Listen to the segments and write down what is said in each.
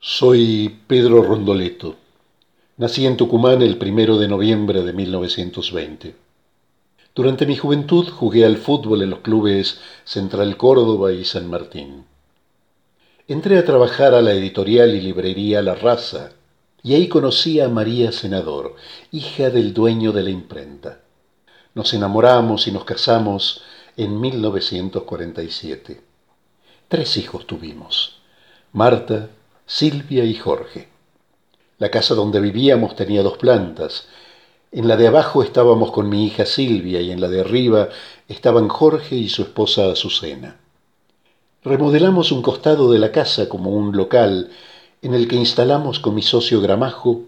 Soy Pedro Rondoleto. Nací en Tucumán el primero de noviembre de 1920. Durante mi juventud jugué al fútbol en los clubes Central Córdoba y San Martín. Entré a trabajar a la editorial y librería La Raza, y ahí conocí a María Senador, hija del dueño de la imprenta. Nos enamoramos y nos casamos en 1947. Tres hijos tuvimos, Marta, Silvia y Jorge. La casa donde vivíamos tenía dos plantas. En la de abajo estábamos con mi hija Silvia y en la de arriba estaban Jorge y su esposa Azucena. Remodelamos un costado de la casa como un local en el que instalamos con mi socio Gramajo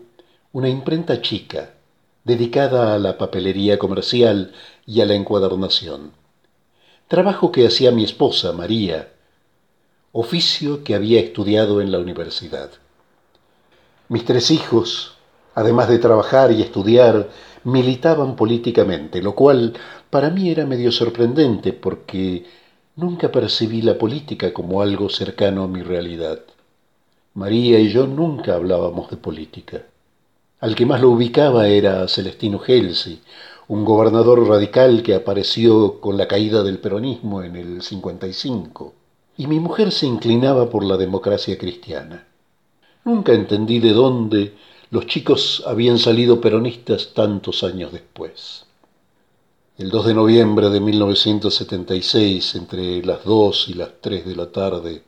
una imprenta chica dedicada a la papelería comercial y a la encuadernación. Trabajo que hacía mi esposa María, oficio que había estudiado en la universidad. Mis tres hijos, además de trabajar y estudiar, militaban políticamente, lo cual para mí era medio sorprendente porque nunca percibí la política como algo cercano a mi realidad. María y yo nunca hablábamos de política. Al que más lo ubicaba era Celestino Gelsi, un gobernador radical que apareció con la caída del peronismo en el 55 y mi mujer se inclinaba por la democracia cristiana. Nunca entendí de dónde los chicos habían salido peronistas tantos años después. El 2 de noviembre de 1976, entre las 2 y las 3 de la tarde,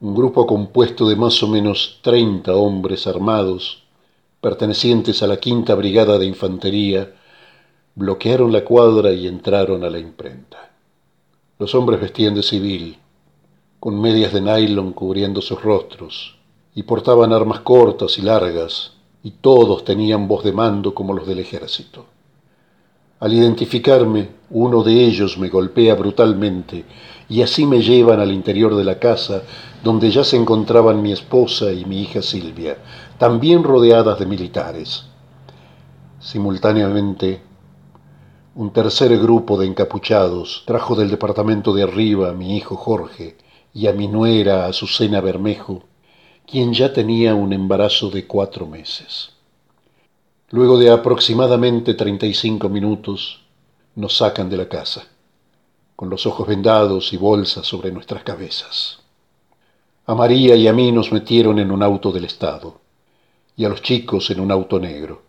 un grupo compuesto de más o menos 30 hombres armados, pertenecientes a la quinta brigada de infantería, bloquearon la cuadra y entraron a la imprenta. Los hombres vestían de civil, con medias de nylon cubriendo sus rostros, y portaban armas cortas y largas, y todos tenían voz de mando como los del ejército. Al identificarme, uno de ellos me golpea brutalmente, y así me llevan al interior de la casa, donde ya se encontraban mi esposa y mi hija Silvia, también rodeadas de militares. Simultáneamente, un tercer grupo de encapuchados trajo del departamento de arriba a mi hijo Jorge, y a mi nuera Azucena Bermejo, quien ya tenía un embarazo de cuatro meses. Luego de aproximadamente 35 minutos, nos sacan de la casa, con los ojos vendados y bolsas sobre nuestras cabezas. A María y a mí nos metieron en un auto del Estado, y a los chicos en un auto negro.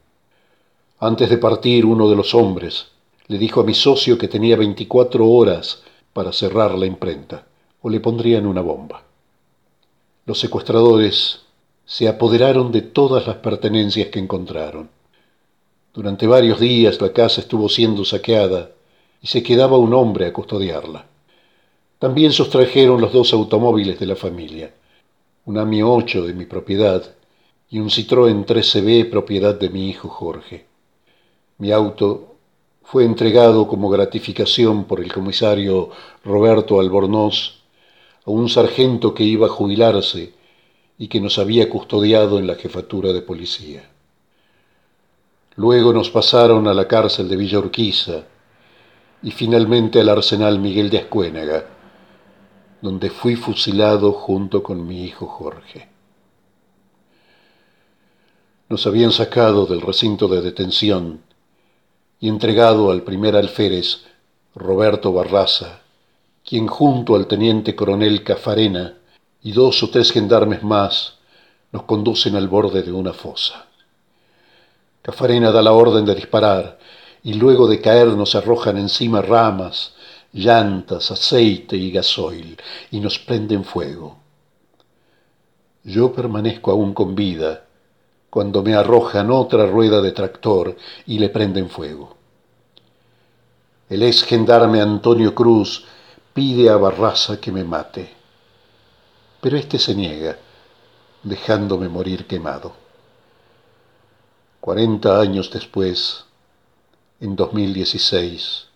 Antes de partir, uno de los hombres le dijo a mi socio que tenía 24 horas para cerrar la imprenta o le pondrían una bomba. Los secuestradores se apoderaron de todas las pertenencias que encontraron. Durante varios días la casa estuvo siendo saqueada y se quedaba un hombre a custodiarla. También sustrajeron los dos automóviles de la familia, un AMI 8 de mi propiedad y un Citroën 13B propiedad de mi hijo Jorge. Mi auto fue entregado como gratificación por el comisario Roberto Albornoz a un sargento que iba a jubilarse y que nos había custodiado en la jefatura de policía. Luego nos pasaron a la cárcel de Villa Urquiza y finalmente al arsenal Miguel de Ascuénaga, donde fui fusilado junto con mi hijo Jorge. Nos habían sacado del recinto de detención y entregado al primer alférez Roberto Barraza, quien junto al teniente coronel Cafarena y dos o tres gendarmes más nos conducen al borde de una fosa. Cafarena da la orden de disparar y luego de caer nos arrojan encima ramas, llantas, aceite y gasoil y nos prenden fuego. Yo permanezco aún con vida cuando me arrojan otra rueda de tractor y le prenden fuego. El ex gendarme Antonio Cruz pide a Barraza que me mate, pero éste se niega, dejándome morir quemado. Cuarenta años después, en 2016,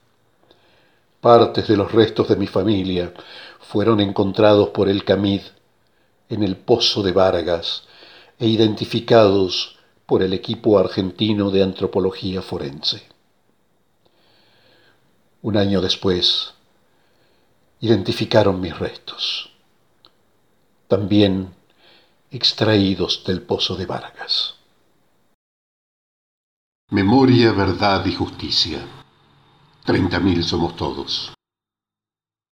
partes de los restos de mi familia fueron encontrados por el Camid en el pozo de Vargas e identificados por el equipo argentino de antropología forense. Un año después, identificaron mis restos. También extraídos del pozo de Vargas. Memoria, verdad y justicia. Treinta mil somos todos.